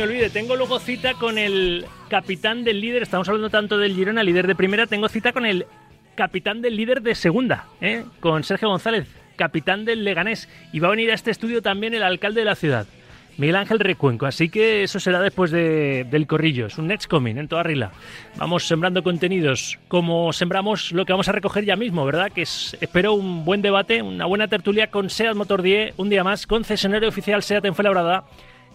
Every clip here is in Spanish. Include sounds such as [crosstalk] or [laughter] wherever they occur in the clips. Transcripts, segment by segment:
me olvide, tengo luego cita con el capitán del líder, estamos hablando tanto del Girona, líder de primera, tengo cita con el capitán del líder de segunda, ¿eh? con Sergio González, capitán del Leganés, y va a venir a este estudio también el alcalde de la ciudad. Miguel Ángel Recuenco. Así que eso será después de, del corrillo. Es un next coming en toda regla. Vamos sembrando contenidos como sembramos lo que vamos a recoger ya mismo, ¿verdad? Que es, espero un buen debate, una buena tertulia con SEAT Motor 10, un día más, concesionario oficial SEAT en Fuenlabrada.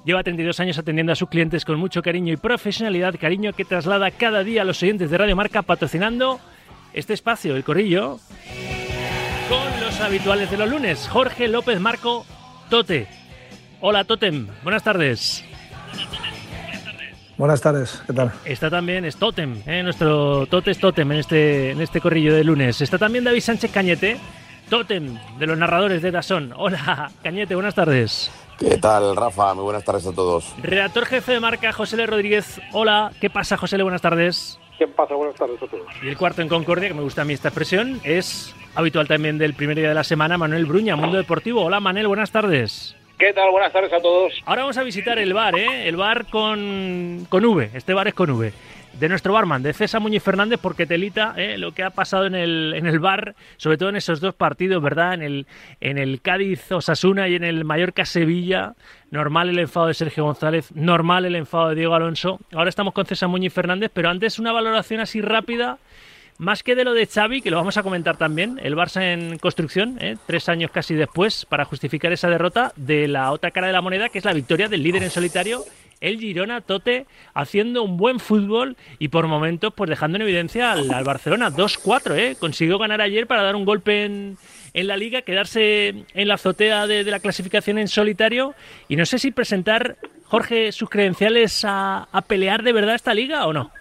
Lleva 32 años atendiendo a sus clientes con mucho cariño y profesionalidad, cariño que traslada cada día a los oyentes de Radio Marca patrocinando este espacio, el corrillo, con los habituales de los lunes, Jorge López Marco Tote. Hola Totem, buenas tardes. Buenas tardes, ¿qué tal? Está también es Totem, ¿eh? nuestro Totes Totem en este, en este corrillo de lunes. Está también David Sánchez Cañete, Totem de los narradores de Dazón. Hola Cañete, buenas tardes. ¿Qué tal, Rafa? Muy buenas tardes a todos. Redactor jefe de marca, José L. Rodríguez. Hola, ¿qué pasa, José L? Buenas tardes. ¿Qué pasa? Buenas tardes a todos. Y el cuarto en Concordia, que me gusta a mí esta expresión, es habitual también del primer día de la semana, Manuel Bruña, Mundo Deportivo. Hola, Manuel, buenas tardes. ¿Qué tal? Buenas tardes a todos. Ahora vamos a visitar el bar, ¿eh? El bar con, con V. Este bar es con V. De nuestro barman, de César Muñiz Fernández, porque telita ¿eh? lo que ha pasado en el, en el bar, sobre todo en esos dos partidos, ¿verdad? En el, en el Cádiz-Osasuna y en el Mallorca-Sevilla. Normal el enfado de Sergio González, normal el enfado de Diego Alonso. Ahora estamos con César Muñiz Fernández, pero antes una valoración así rápida más que de lo de Xavi, que lo vamos a comentar también, el Barça en construcción, ¿eh? tres años casi después, para justificar esa derrota, de la otra cara de la moneda, que es la victoria del líder en solitario, el Girona Tote, haciendo un buen fútbol y por momentos pues dejando en evidencia al, Barcelona 2-4, ¿eh? consiguió ganar ayer para dar un golpe en, la liga, quedarse en la azotea de, la clasificación en solitario y no sé si presentar, Jorge, sus credenciales a pelear de verdad esta liga o no.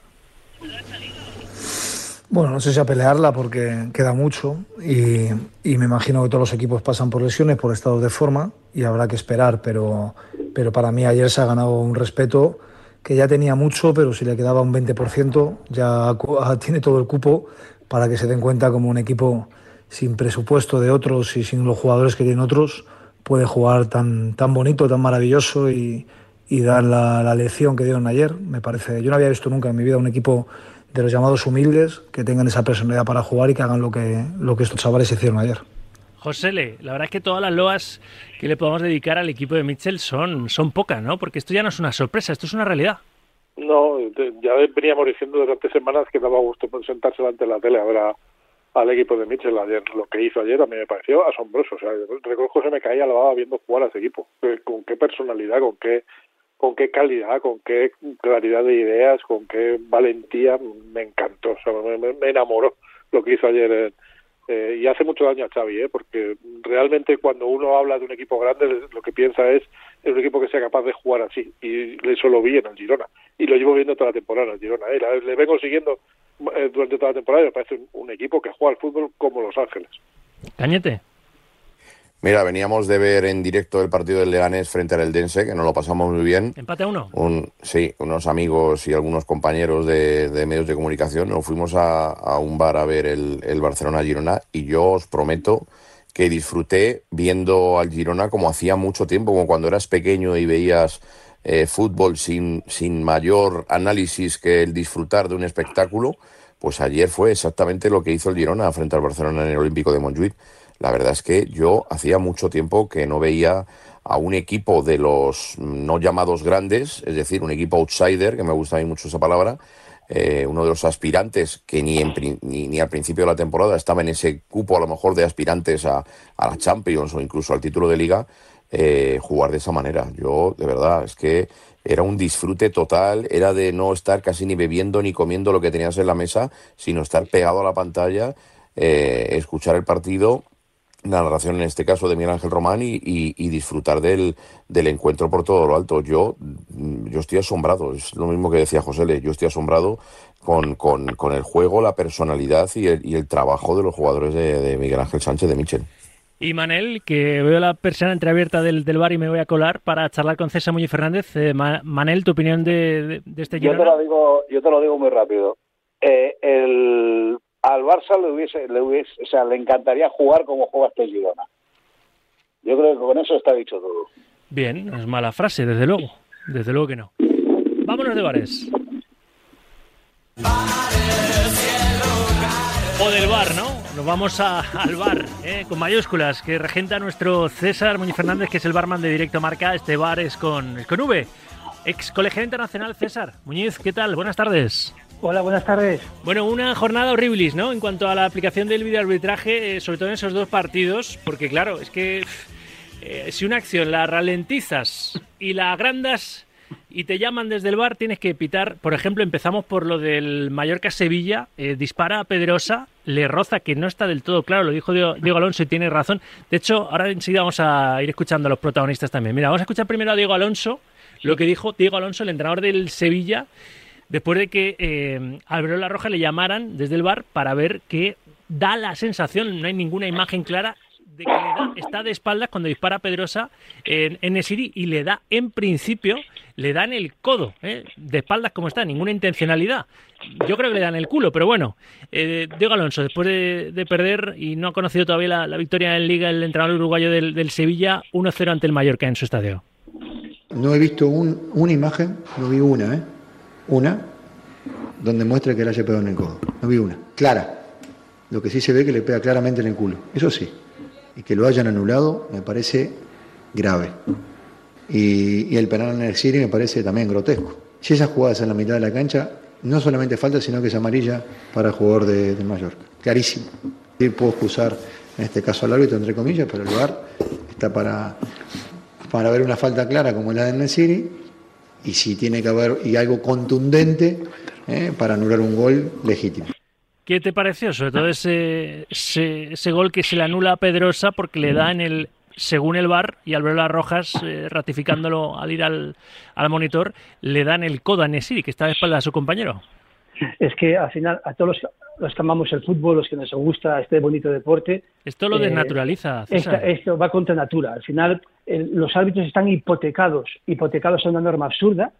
Bueno, no sé si a pelearla porque queda mucho y, y, me imagino que todos los equipos pasan por lesiones, por estados de forma y habrá que esperar, pero, pero para mí ayer se ha ganado un respeto que ya tenía mucho, pero si le quedaba un 20% [laughs] ya tiene todo el cupo para que se den cuenta como un equipo sin presupuesto de otros y sin los jugadores que tienen otros puede jugar tan, tan bonito, tan maravilloso y, y dar la, la lección que dieron ayer. Me parece, yo no había visto nunca en mi vida un equipo de los llamados humildes, que tengan esa personalidad para jugar y que hagan lo que, lo que estos chavales hicieron ayer. José Le, la verdad es que todas las loas que le podemos dedicar al equipo de Mitchell son, son pocas, ¿no? Porque esto ya no es una sorpresa, esto es una realidad. No, ya veníamos diciendo durante semanas que daba gusto sentarse delante de la tele a ver a, al equipo de Mitchell ayer. Lo que hizo ayer a mí me pareció asombroso. O sea, reconozco que se me caía la baba viendo jugar a ese equipo. Con qué personalidad, con qué con qué calidad, con qué claridad de ideas, con qué valentía, me encantó, o sea, me, me enamoró lo que hizo ayer. Eh, y hace mucho daño a Xavi, ¿eh? porque realmente cuando uno habla de un equipo grande, lo que piensa es es un equipo que sea capaz de jugar así. Y eso lo vi en el Girona. Y lo llevo viendo toda la temporada en el Girona. ¿eh? Le vengo siguiendo eh, durante toda la temporada y me parece un, un equipo que juega al fútbol como Los Ángeles. Cañete. Mira, veníamos de ver en directo el partido del Leganés frente al Eldense, que nos lo pasamos muy bien. ¿Empate a uno? Un, sí, unos amigos y algunos compañeros de, de medios de comunicación. Nos fuimos a, a un bar a ver el, el Barcelona-Girona y yo os prometo que disfruté viendo al Girona como hacía mucho tiempo, como cuando eras pequeño y veías eh, fútbol sin, sin mayor análisis que el disfrutar de un espectáculo. Pues ayer fue exactamente lo que hizo el Girona frente al Barcelona en el Olímpico de Montjuic. La verdad es que yo hacía mucho tiempo que no veía a un equipo de los no llamados grandes, es decir, un equipo outsider, que me gusta a mí mucho esa palabra, eh, uno de los aspirantes que ni, en, ni, ni, al principio de la temporada estaba en ese cupo a lo mejor de aspirantes a, a la Champions o incluso al título de liga, eh, jugar de esa manera. Yo, de verdad, es que era un disfrute total, era de no estar casi ni bebiendo ni comiendo lo que tenías en la mesa, sino estar pegado a la pantalla, eh, escuchar el partido la narración en este caso de Miguel Ángel Román y, y, y, disfrutar del, del encuentro por todo lo alto. Yo, yo estoy asombrado, es lo mismo que decía José Le, yo estoy asombrado con, con, con el juego, la personalidad y el, y el trabajo de los jugadores de, de, Miguel Ángel Sánchez de Michel. Y Manel, que veo la persiana entreabierta del, del bar y me voy a colar para charlar con César Muñoz Fernández. Eh, Manel, tu opinión de, de, de este yo te, lo digo, yo te lo digo muy rápido. Eh, el al Barça le hubiese, le hubiese, o sea, le encantaría jugar como juega este Girona. Yo creo que con eso está dicho todo. Bien, no es mala frase, desde luego. Desde luego que no. vámonos de bares. O del bar, ¿no? Nos vamos al bar, ¿eh? con mayúsculas, que regenta nuestro César Muñoz Fernández, que es el barman de Directo Marca. Este bar es con, es con V. Ex colegial internacional César. Muñiz, ¿qué tal? Buenas tardes. Hola, buenas tardes. Bueno, una jornada horrible, ¿no? En cuanto a la aplicación del videoarbitraje, eh, sobre todo en esos dos partidos, porque claro, es que eh, si una acción la ralentizas y la agrandas y te llaman desde el bar, tienes que pitar. Por ejemplo, empezamos por lo del Mallorca-Sevilla. Eh, dispara a Pedrosa, le roza, que no está del todo claro. Lo dijo Diego Alonso y tiene razón. De hecho, ahora enseguida vamos a ir escuchando a los protagonistas también. Mira, vamos a escuchar primero a Diego Alonso, lo que dijo Diego Alonso, el entrenador del Sevilla, después de que eh, La Roja le llamaran desde el bar para ver que da la sensación, no hay ninguna imagen clara, de que le da, está de espaldas cuando dispara Pedrosa en, en y le da, en principio, le dan el codo, ¿eh? de espaldas como está, ninguna intencionalidad. Yo creo que le dan el culo, pero bueno, eh, Diego Alonso, después de, perder y no ha conocido todavía la, victoria en Liga, el entrenador uruguayo del, del Sevilla, 1-0 ante el Mallorca en su estadio. No he visto una imagen, no vi una, ¿eh? Una, donde muestre que le haya pegado en el codo. No vi una. Clara. Lo que sí se ve que le pega claramente en el culo. Eso sí. Y que lo hayan anulado me parece grave. Y, el penal en el Siri me parece también grotesco. Si esa jugada es en la mitad de la cancha, no solamente falta, sino que es amarilla para el jugador de, de Mallorca. Clarísimo. puedo excusar en este caso al árbitro, entre comillas, pero el lugar está para, para ver una falta clara como la de Nesiri y si tiene que haber y algo contundente eh, para anular un gol legítimo. ¿Qué te pareció? Sobre todo ese, ese, gol que se le anula a Pedrosa porque le da en el, según el VAR y al ver las rojas, eh, ratificándolo al ir al, al, monitor, le dan el codo a Nesiri, que está de espalda a su compañero. Es que al final, a todos los, los que amamos el fútbol, los que nos gusta este bonito deporte. Esto lo desnaturaliza. esto va contra natura. Al final, los árbitros están hipotecados, hipotecados a una norma absurda,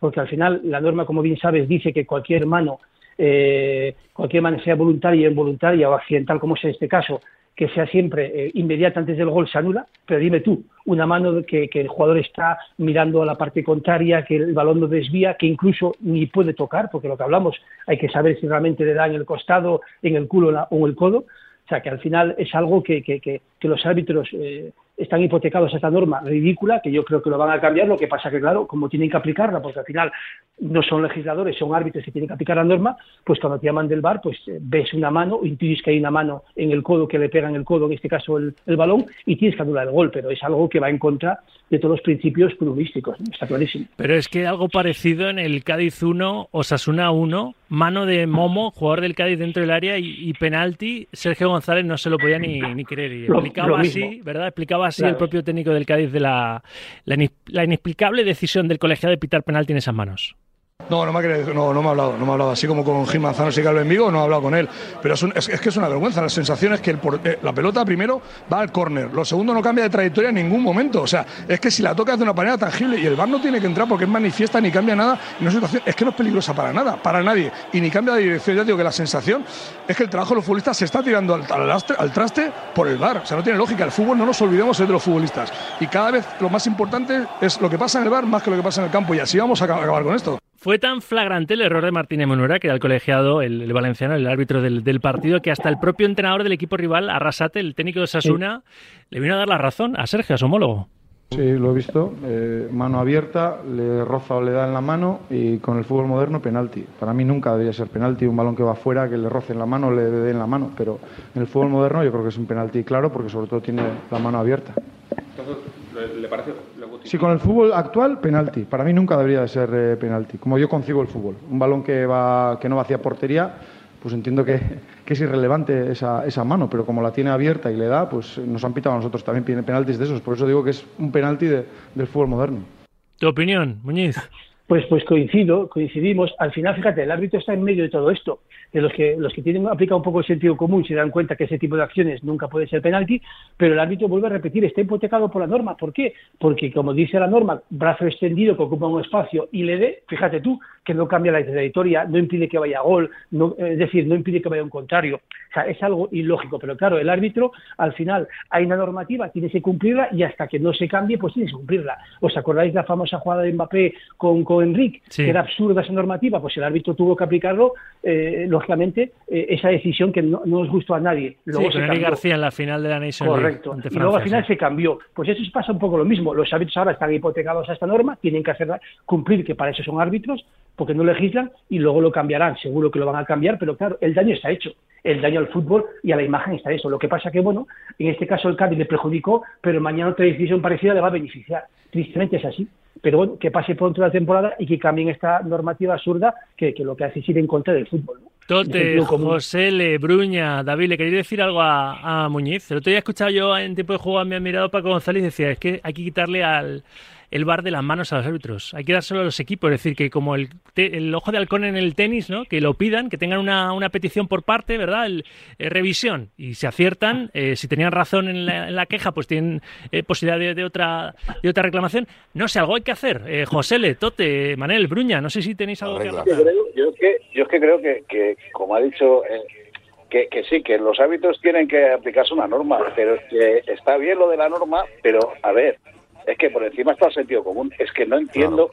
porque al final la norma, como bien sabes, dice que cualquier mano, eh, cualquier mano sea voluntaria, involuntaria o accidental, como es en este caso, que sea siempre eh, inmediata antes del gol se anula, pero dime tú, una mano que, el jugador está mirando a la parte contraria, que el balón no desvía, que incluso ni puede tocar, porque lo que hablamos hay que saber si realmente le da en el costado, en el culo o en el codo, o sea que al final es algo que, que, que los árbitros eh, están hipotecados a esta norma ridícula, que yo creo que lo van a cambiar, lo que pasa que, claro, como tienen que aplicarla, porque al final no son legisladores, son árbitros que tienen que aplicar la norma, pues cuando te llaman del bar, pues eh, ves una mano, intuyes que hay una mano en el codo que le pega en el codo, en este caso el, balón, y tienes que anular el gol, pero es algo que va en contra de todos los principios futbolísticos, está clarísimo. Pero es que algo parecido en el Cádiz 1, Osasuna 1, mano de Momo, jugador del Cádiz dentro del área y, penalti, Sergio González no se lo podía ni, ni creer, y explicaba así, ¿verdad? Explicaba así el propio técnico del Cádiz de la, la, inexplicable decisión del colegiado de pitar penalti en esas manos. No, no me, ha no, no me ha hablado, no me ha hablado. Así como con Gil Manzano y en Vigo, no ha hablado con él. Pero es, es, que es una vergüenza. La sensación es que eh, la pelota primero va al córner, lo segundo no cambia de trayectoria en ningún momento. O sea, es que si la toca de una manera tangible y el VAR no tiene que entrar porque es manifiesta ni cambia nada, es que no es peligrosa para nada, para nadie. Y ni cambia de dirección. Ya digo que la sensación es que el trabajo de los futbolistas se está tirando al, al, traste por el VAR. O sea, no tiene lógica. El fútbol no nos olvidemos de los futbolistas. Y cada vez lo más importante es lo que pasa en el VAR más que lo que pasa en el campo. Y así vamos a acabar con esto. Fue tan flagrante el error de Martínez Monura, que era el colegiado, el, valenciano, el árbitro del, partido, que hasta el propio entrenador del equipo rival, Arrasate, el técnico de Sasuna, le vino a dar la razón a Sergio, a su homólogo. Sí, lo he visto. Eh, mano abierta, le roza o le da en la mano y con el fútbol moderno penalti. Para mí nunca debería ser penalti un balón que va afuera, que le roce en la mano o le dé en la mano. Pero en el fútbol moderno yo creo que es un penalti claro porque sobre todo tiene la mano abierta. ¿le parece Sí, con el fútbol actual, penalti. Para mí nunca debería de ser eh, penalti, como yo concibo el fútbol. Un balón que, va, que no va hacia portería, pues entiendo que, [laughs] que es irrelevante esa, esa, mano, pero como la tiene abierta y le da, pues nos han pitado a nosotros también penaltis de esos. Por eso digo que es un penalti del fútbol moderno. ¿Tu opinión, Muñiz? Pues, pues coincido, coincidimos. Al final, fíjate, el árbitro está en medio de todo esto. De los que los que tienen aplicado un poco el sentido común se dan cuenta que ese tipo de acciones nunca puede ser penalti, pero el árbitro vuelve a repetir, está hipotecado por la norma. ¿Por qué? Porque, como dice la norma, brazo extendido que ocupa un espacio y le dé, fíjate tú, que no cambia la trayectoria, no impide que vaya gol, no, es decir, no impide que vaya a un contrario. O sea, es algo ilógico, pero claro, el árbitro, al final, hay una normativa, tiene que cumplirla y hasta que no se cambie, pues tiene que cumplirla. ¿Os acordáis la famosa jugada de Mbappé con, con Enrique, Sí. que era absurda esa normativa, pues el árbitro tuvo que aplicarlo, eh, lógicamente, eh, esa decisión que no, no nos gustó a nadie. Sí, Luego con se cambió. García en la final de la Nation Correcto. Y luego al final sí. se cambió. Pues eso pasa un poco lo mismo. Los árbitros ahora están hipotecados a esta norma, tienen que hacer cumplir que para eso son árbitros, porque no legislan y luego lo cambiarán. Seguro que lo van a cambiar, pero claro, el daño está hecho. El daño al fútbol y a la imagen está hecho. Lo que pasa que, bueno, en este caso el Cádiz le perjudicó, pero mañana otra decisión parecida le va a beneficiar. Tristemente es así. Pero bueno, que pase pronto la temporada y que cambien esta normativa absurda que, que lo que hace es ir en contra del fútbol. ¿no? Tote. José Le, Bruña, David, ¿le queréis decir algo a, a Muñiz? El otro día he escuchado yo en tiempo de juego a mi admirado Paco González y decía, es que hay que quitarle al el bar de las manos a los árbitros, hay que dárselo a los equipos, es decir, que como el, te- el ojo de halcón en el tenis, ¿no? que lo pidan, que tengan una, una petición por parte, ¿verdad? El, eh, revisión, y si aciertan, eh, si tenían razón en la, en la queja, pues tienen eh, posibilidad de, de otra de otra reclamación. No sé, algo hay que hacer. Eh, José Le, Tote, Manel, Bruña, no sé si tenéis algo que Arregla. Yo, aportar. creo- yo es que, yo es que creo que, que, como ha dicho, eh, que, que sí, que los árbitros tienen que aplicarse una norma, pero es que está bien lo de la norma, pero a ver, es que por encima está el sentido común. Es que no entiendo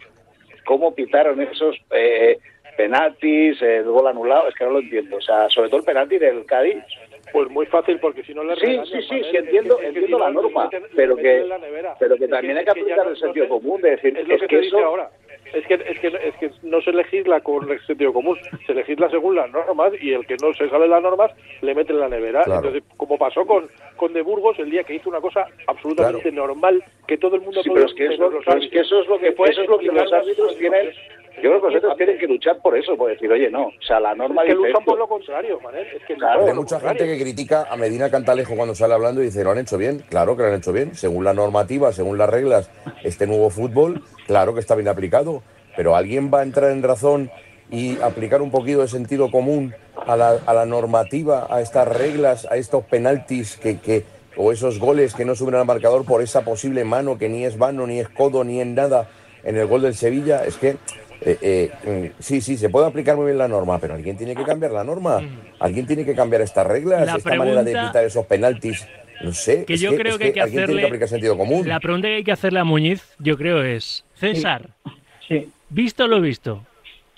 cómo pitaron esos eh, penaltis, el gol anulado, es que no lo entiendo. O sea, sobre todo el penalti del Cádiz. Pues muy fácil, porque si no le Sí, sí, sí, sí, entiendo, que- es que entiendo la no, norma, meten- pero que, pero que también hay que aplicar el sentido se- común, de decir, es lo es que dice eso... ahora. Es que, es, que, es que no se legisla con el sentido común, se legisla según las normas y el que no se sabe las normas le mete en la nevera. Claro. Entonces, como pasó con, con De Burgos el día que hizo una cosa absolutamente normal que todo el mundo Sí, pero es que, eso, pero es que eso es lo que, fue eso es lo que los árbitros tienen. Yo creo que los árbitros tienen que luchar por eso, por decir, oye, no, o sea, la norma Es que dice luchan por lo contrario, Manel. Es que Claro, Hay mucha gente que critica a Medina Cantalejo cuando sale hablando y dice, ¿lo han hecho bien? Claro que lo han hecho bien. Según la normativa, según las reglas, este nuevo fútbol, claro que está bien aplicado. Pero alguien va a entrar en razón y aplicar un poquito de sentido común a la, a la normativa, a estas reglas, a estos penaltis que, que, o esos goles que no suben al marcador por esa posible mano que ni es mano, ni es codo, ni en nada en el gol del Sevilla. Es que eh, eh, mm, sí, sí, se puede aplicar muy bien la norma, pero alguien tiene que cambiar la norma. Alguien tiene que cambiar estas reglas, La esta manera de evitar esos penaltis. No sé. Que es yo creo es que hay que alguien tiene hacerle- que aplicar sentido común. La pregunta que hay que hacerle a Muñiz, yo creo, es: César, Sí, visto lo visto,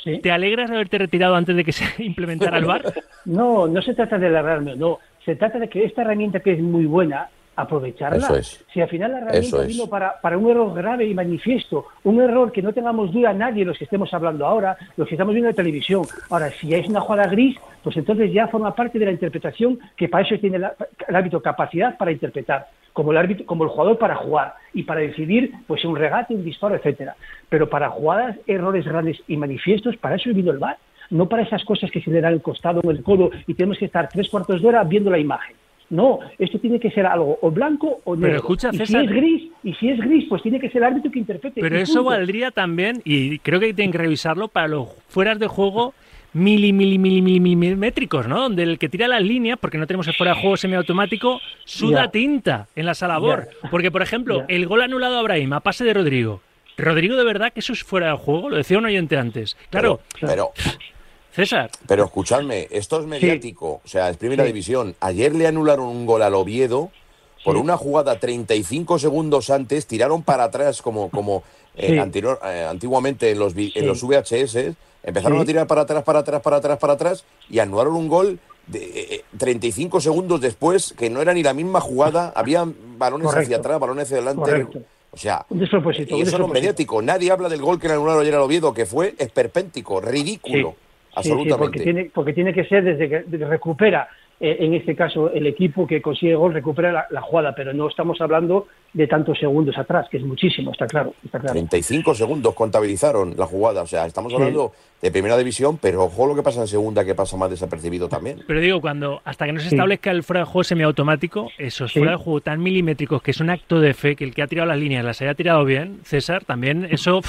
sí. ¿te alegras de haberte retirado antes de que se [laughs] implementara el VAR? [laughs] No, no se trata de alargarme, no. Se trata de que esta herramienta que es muy buena, aprovecharla. Eso es. Si al final la herramienta es. vino para, para un error grave y manifiesto, un error que no tengamos duda nadie, los que estemos hablando ahora, los que estamos viendo en televisión. Ahora, si es una jugada gris, pues entonces ya forma parte de la interpretación que para eso tiene la- el árbitro capacidad para interpretar, como el árbitro, como el jugador para jugar y para decidir, pues un regate, un disparo, etcétera. Pero para jugadas, errores grandes y manifiestos, para eso vino el VAR no para esas cosas que se le da en el costado o en el codo y tenemos que estar tres cuartos de hora viendo la imagen. No, esto tiene que ser algo o blanco o negro. escucha, y si César- es gris, y si es gris, pues tiene que ser el árbitro que interprete. Pero eso valdría también, y creo que tienen que revisarlo para los fueras de juego mili, mili, mili, mili, milimétricos, ¿no? Donde el que tira las líneas, porque no tenemos el fuera de juego semiautomático, suda Ya. tinta en la sala BOR. Porque, por ejemplo, el gol anulado a Abraham a pase de Rodrigo. Rodrigo, de verdad que eso es fuera de juego, lo decía un oyente antes. Claro, Pero, César, pero escuchadme, esto es mediático, o sea, es primera división. Ayer le anularon un gol al Oviedo por una jugada 35 segundos antes, tiraron para atrás como, como eh, anterior, eh, antiguamente en los, en los VHS, empezaron a tirar para atrás, para atrás, para atrás, para atrás y anularon un gol de eh, eh, 35 segundos después, que no era ni la misma jugada, había balones Correcto. hacia atrás, balones hacia adelante. Correcto. O sea, Un despropósito, y eso no es mediático. Nadie habla del gol que le anularon ayer al Oviedo, que fue esperpéntico, ridículo. Sí, sí, absolutamente. porque, tiene, porque tiene que ser desde que recupera, eh, en este caso, el equipo que consigue gol, recupera la, la jugada, pero no estamos hablando de tantos segundos atrás, que es muchísimo, está claro. Está claro. 35 segundos contabilizaron la jugada. O sea, estamos Sí. De primera división, pero ojo lo que pasa en segunda, que pasa más desapercibido también. pero digo, cuando hasta que no se Sí. establezca el fuera de juego semiautomático, esos Sí. fuera de juego tan milimétricos que es un acto de fe, que el que ha tirado las líneas las haya tirado bien, César, también eso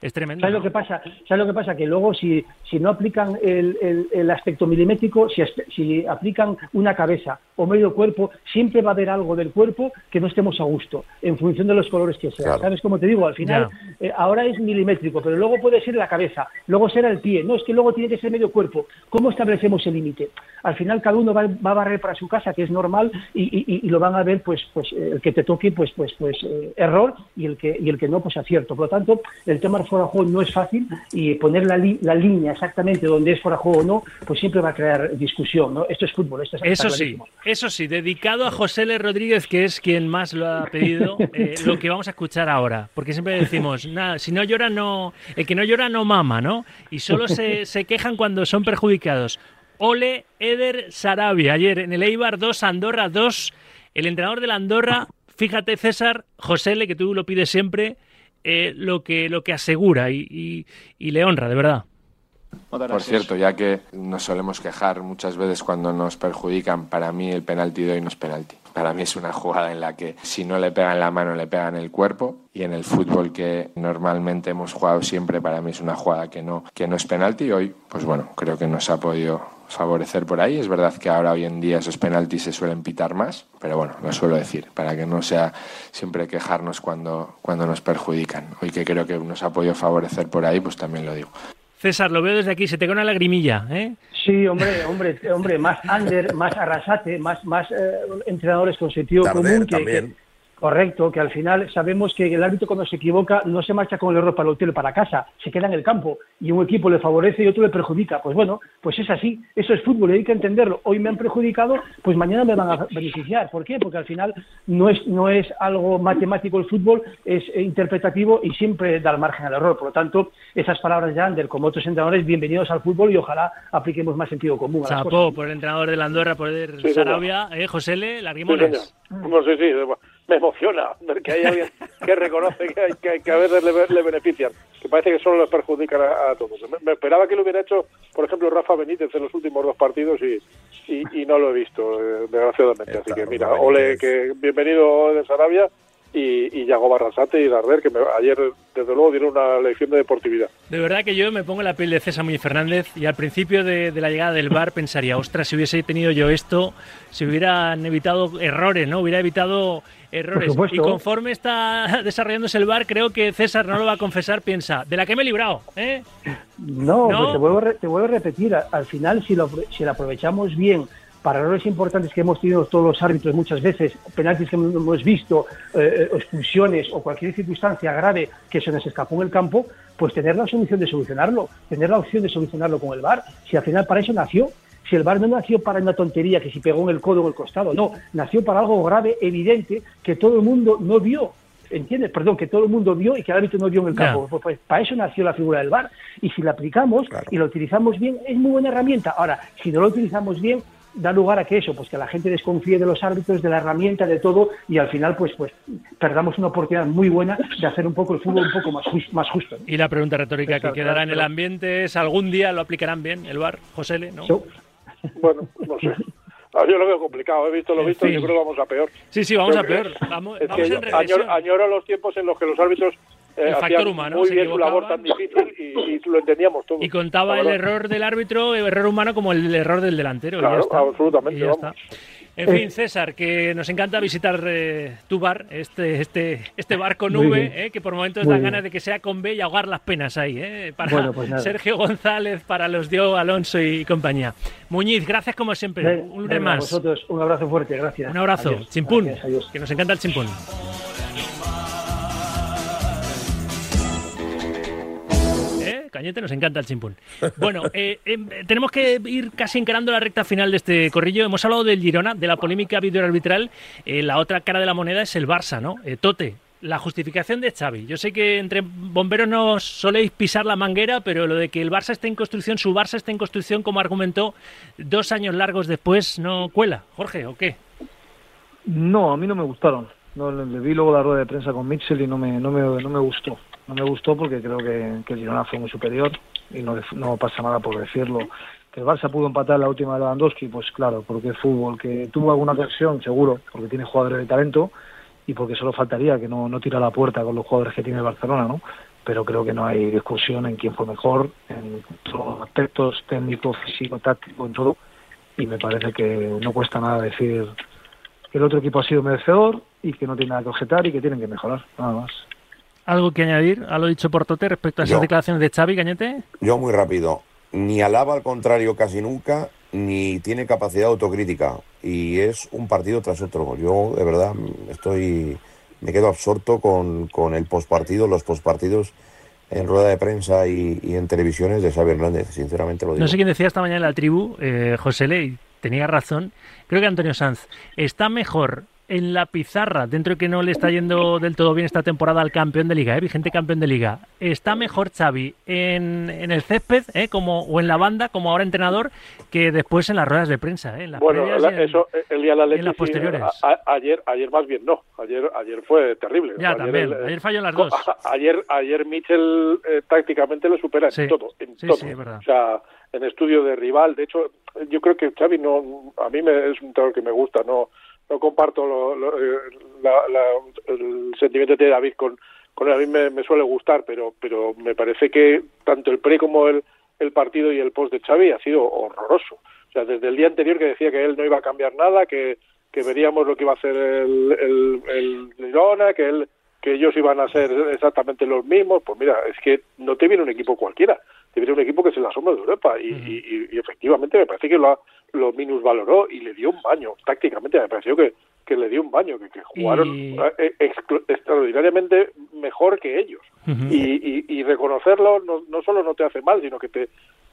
es tremendo. ¿Sabes lo que pasa? ¿Sabes lo que pasa? Que luego si, si no aplican el, el- el aspecto milimétrico, si, si aplican una cabeza o medio cuerpo, siempre va a haber algo del cuerpo que no estemos a gusto. en función de los colores que sean. ¿Sabes cómo te digo? Al final, eh, ahora es milimétrico, pero luego puede ser la cabeza, luego será el pie, no, es que luego tiene que ser medio cuerpo. ¿Cómo establecemos el límite? Al final cada uno va, a barrer para su casa, que es normal, y, lo van a ver, pues, pues eh, el que te toque, pues, pues, pues eh, error, y el que y el que no, pues acierto. Por lo tanto, el tema del fuera de juego no es fácil, y poner la, la línea exactamente donde es fuera de juego o no, pues siempre va a crear discusión, ¿no? Esto es fútbol, esto es Eso sí, eso sí, dedicado a José L. Rodríguez, que es quien más lo ha pedido, [laughs] eh, lo que vamos a escuchar ahora. Porque siempre decimos, nada, si no llora, no. El que no llora, no mama, ¿no? Y solo se, [laughs] se quejan cuando son perjudicados. Ole Eder Sarabia, ayer en el Eibar 2, Andorra 2. El entrenador de la Andorra, fíjate, César, José L., que tú lo pides siempre, eh, lo, que, lo que asegura y, y le honra, de verdad. Por cierto, ya que nos solemos quejar muchas veces cuando nos perjudican, para mí el penalti de hoy no es penalti. Para mí es una jugada en la que si no le pegan la mano, le pegan el cuerpo. Y en el fútbol que normalmente hemos jugado siempre, para mí es una jugada que no, que no es penalti. Hoy, pues bueno, creo que nos ha podido favorecer por ahí. Es verdad que ahora hoy en día esos penaltis se suelen pitar más, pero bueno, lo suelo decir, para que no sea siempre quejarnos cuando, cuando nos perjudican. Hoy que creo que nos ha podido favorecer por ahí, pues también lo digo. César, lo veo desde aquí, se te cae una lagrimilla, ¿eh? Sí, hombre, hombre, hombre, más under, más arrasate, más, más eh, entrenadores con sentido común que, Correcto, que al final sabemos que el árbitro cuando se equivoca no se marcha con el error para el hotel para casa, se queda en el campo y un equipo le favorece y otro le perjudica. Pues bueno, pues es así, eso es fútbol y hay que entenderlo. Hoy me han perjudicado, pues mañana me van a beneficiar. ¿Por qué? Porque al final no es, no es algo matemático el fútbol, es interpretativo y siempre da el margen al error. Por lo tanto, esas palabras de Ander, como otros entrenadores, bienvenidos al fútbol y ojalá apliquemos más sentido común. A por el entrenador de la Andorra, por el Sarabia, eh, José sí, me emociona ver que hay alguien que reconoce que, que, a veces le, benefician, que parece que solo les perjudican a, todos. Me, esperaba que lo hubiera hecho, por ejemplo, Rafa Benítez en los últimos dos partidos y, y, no lo he visto, eh, desgraciadamente. Así que mira, ole, que bienvenido de Sarabia y, y Yago Barrasate y Darder, que ayer desde luego dieron una lección de deportividad. De verdad que yo me pongo la piel de César Muñoz Fernández y al principio de, la llegada del bar pensaría, ostras, si hubiese tenido yo esto, se hubieran evitado errores, ¿no? Hubiera evitado errores. Y conforme está [laughs] desarrollándose el bar, creo que César no lo va a confesar, piensa, ¿de la que me he librado? ¿eh? No, Pues te, vuelvo, te vuelvo a repetir, al final si lo, si lo aprovechamos bien, para errores importantes que hemos tenido todos los árbitros muchas veces, penaltis que hemos visto, eh, eh, expulsiones o cualquier circunstancia grave que se nos escapó en el campo, pues tener la solución de solucionarlo, tener la opción de solucionarlo con el VAR. Si al final para eso nació, si el VAR no nació para una tontería que si pegó en el codo o en el costado, no, nació para algo grave, evidente, que todo el mundo no vio. ¿Entiendes? Perdón, que todo el mundo vio y que el árbitro no vio en el campo. Pues, pues, para eso nació la figura del VAR. Y si la aplicamos y la utilizamos bien, es muy buena herramienta. Ahora, si no la utilizamos bien, da lugar a que eso, pues que la gente desconfíe de los árbitros, de la herramienta, de todo, y al final pues pues perdamos una oportunidad muy buena de hacer un poco el fútbol un poco más, más justo. Y la pregunta retórica que quedará en el ambiente es, ¿algún día lo aplicarán bien el VAR, José L? ¿no? Bueno, no sé. Ah, yo lo veo complicado, he visto lo visto y yo creo que vamos a peor. Sí, sí, vamos a peor. Vamos, añoro, los tiempos en los que los árbitros el factor humano. Muy bien su labor tan difícil y, lo entendíamos todo. Y contaba el error del árbitro, el error humano, como el error del delantero. Claro, absolutamente. En fin, César, que nos encanta visitar eh, tu bar, este, este, este bar con V, eh, que por momentos da ganas de que sea con B y ahogar las penas ahí, eh, para pues Sergio González, para los Dio Alonso y compañía. Muñiz, gracias como siempre. un lunes más. vosotros, un abrazo fuerte, gracias. Un abrazo. Chimpún, que nos encanta el chimpún. Cañete, nos encanta el chimpún. Bueno, eh, em, tenemos que ir casi encarando la recta final de este corrillo. Hemos hablado del Girona, de la polémica arbitral. Eh, la otra cara de la moneda es el Barça, ¿no? Eh, Tote, la justificación de Xavi. Yo sé que entre bomberos no soléis pisar la manguera, pero lo de que el Barça esté en construcción, su Barça esté en construcción, como argumentó dos años largos después, ¿no cuela? Jorge, ¿o qué? No, a mí no me gustaron. Le, vi luego la rueda de prensa con Mitchell y no me, no me, no me gustó no me gustó porque creo que, el Girona fue muy superior y no, no pasa nada por decirlo. Que el Barça pudo empatar la última de Lewandowski, pues claro, porque es fútbol. Que tuvo alguna ocasión, seguro, porque tiene jugadores de talento y porque solo faltaría que no, no tira la puerta con los jugadores que tiene el Barcelona, ¿no? Pero creo que no hay discusión en quién fue mejor, en todos los aspectos, técnico, físico, táctico, en todo. Y me parece que no cuesta nada decir que el otro equipo ha sido merecedor y que no tiene nada que objetar y que tienen que mejorar, nada más. ¿Algo que añadir a lo dicho por Tote respecto a esas Yo. declaraciones de Xavi, Cañete? Yo muy rápido. Ni alaba al contrario casi nunca, ni tiene capacidad autocrítica. Y es un partido tras otro. Yo, de verdad, estoy. Me quedo absorto con, con el postpartido, los postpartidos en rueda de prensa y, y en televisiones de Xavi Hernández. Sinceramente lo digo. No sé quién decía esta mañana en la tribu, eh, José Ley, tenía razón. Creo que Antonio Sanz está mejor en la pizarra, dentro de que no le está yendo del todo bien esta temporada al campeón de liga, ¿eh? vigente campeón de liga. Está mejor Xavi en, en el césped ¿eh? como, o en la banda, como ahora entrenador, que después en las ruedas de prensa. ¿eh? En las Bueno, la- en- eso, el día de la en Leti, las sí, posteriores. a- ayer, ayer más bien no. Ayer, ayer fue terrible. Ya, Ayer también. el- Ayer falló en las dos. Ayer, ayer Mitchell eh, tácticamente lo supera en Sí. todo. En Sí, todo. sí, es verdad. O sea, en estudio de rival. De hecho, yo creo que Xavi no, a mí me, es un entrenador que me gusta. No, no comparto lo- lo- eh, el sentimiento de David con, con él. A mí me, suele gustar, pero, pero me parece que tanto el pre como el, el partido y el post de Xavi ha sido horroroso. O sea, desde el día anterior que decía que él no iba a cambiar nada, que, que veríamos lo que iba a hacer el, el, el que él que ellos iban a ser exactamente los mismos, pues mira, es que no te viene un equipo cualquiera, te viene un equipo que es la sombra de Europa y, y- y efectivamente me parece que lo, lo minusvaloró y le dio un baño, tácticamente me pareció que, que le dio un baño, que, que jugaron Y- eh, exclu- extraordinariamente mejor que ellos y, y- y reconocerlo no, no solo no te hace mal, sino que te,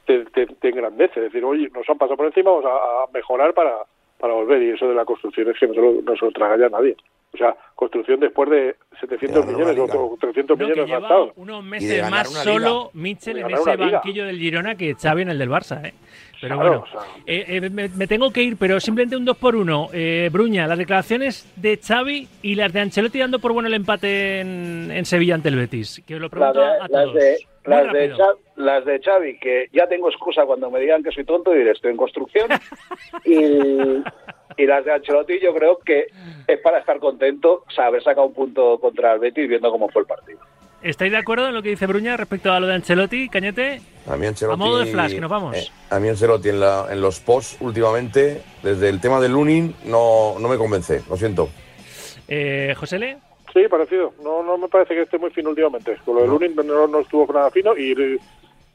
te, te- te engrandece. Es decir, oye, nos han pasado por encima, vamos a, a mejorar para, para volver. Y eso de la construcción es que no se lo, no se lo traga ya nadie. O sea, construcción después de 700 ganar millones o 300 No, que millones lleva gastados. unos meses más solo Mitchell en ese banquillo del Girona que Xavi en el del Barça. ¿eh? Pero Claro, bueno, o sea. eh, eh, me, me tengo que ir, pero simplemente un 2 por 1 eh, Bruña, las declaraciones de Xavi y las de Ancelotti dando por bueno el empate en, en Sevilla ante el Betis. Que os lo Las pregunto de, a las todos. de, las, de. Xavi, las de Xavi, que ya tengo excusa cuando me digan que soy tonto y diré estoy en construcción. y, y las de Ancelotti yo creo que es para estar contento, o sea, haber sacado un punto contra el Betis viendo cómo fue el partido. ¿Estáis de acuerdo en lo que dice Bruña respecto a lo de Ancelotti, Cañete? A mí Ancelotti, A modo de flash, que nos vamos. eh, a mí Ancelotti en, la- en los posts últimamente, desde el tema del Lunin, no, no me convence, lo siento. Eh, José Le. Sí, parecido. No, no me parece que esté muy fino últimamente. Con lo del Lunin no, no estuvo nada fino y,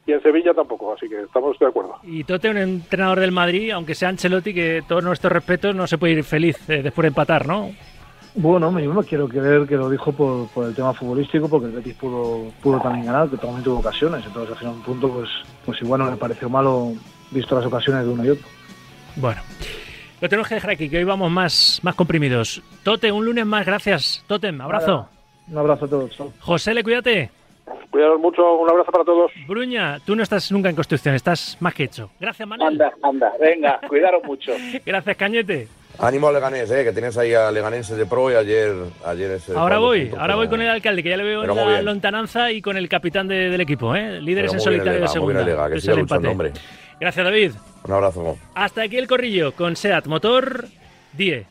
y en Sevilla tampoco, así que estamos de acuerdo. Y Tote, un entrenador del Madrid, aunque sea Ancelotti, que todos nuestros respetos, no se puede ir feliz eh, después de empatar, ¿no? Bueno, yo no quiero creer que lo dijo por, por el tema futbolístico, porque el Betis pudo, pudo también ganar, que también tuvo ocasiones. Entonces, al final, un punto, pues, pues igual no me pareció malo, visto las ocasiones de uno y otro. Bueno, lo tenemos que dejar aquí, que hoy vamos más, más comprimidos. Tote, un lunes más, gracias. Totem, abrazo. Un abrazo a todos. José, le cuídate. Cuidaros mucho, un abrazo para todos. Bruña, tú no estás nunca en construcción, estás más que hecho. Gracias, Manel. Anda, anda, venga, cuidaros mucho. [laughs] Gracias, Cañete. Ánimo a Leganés, eh, que tienes ahí a Leganenses de pro y ayer, ayer ese Ahora voy, ahora voy con el alcalde, que ya le veo en la lontananza y con el capitán de- del equipo, ¿eh? líderes en solitario de Lega, muy bien, segunda. Lega, que Es siga el luchando, empate. hombre. Gracias, David. Un abrazo. Hasta aquí el corrillo con SEAT Motor 10.